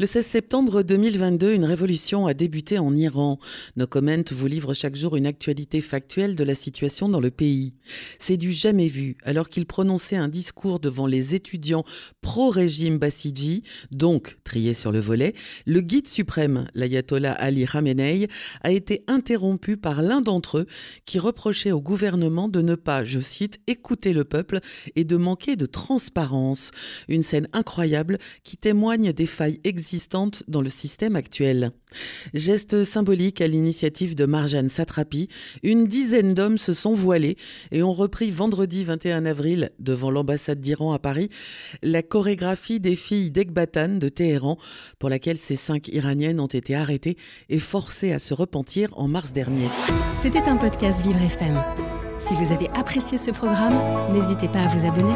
Le 16 septembre 2022, une révolution a débuté en Iran. Nos Comment vous livre chaque jour une actualité factuelle de la situation dans le pays. C'est du jamais vu, alors qu'il prononçait un discours devant les étudiants pro-régime Basiji, donc triés sur le volet, le guide suprême, l'ayatollah Ali Khamenei, a été interrompu par l'un d'entre eux qui reprochait au gouvernement de ne pas, je cite, écouter le peuple et de manquer de transparence. Une scène incroyable qui témoigne des failles existantes dans le système actuel. Geste symbolique à l'initiative de Marjane Satrapi, une dizaine d'hommes se sont voilés et ont repris vendredi 21 avril, devant l'ambassade d'Iran à Paris, la chorégraphie des filles d'Ekbatan de Téhéran, pour laquelle ces cinq Iraniennes ont été arrêtées et forcées à se repentir en mars dernier. C'était un podcast Vivre FM. Si vous avez apprécié ce programme, n'hésitez pas à vous abonner.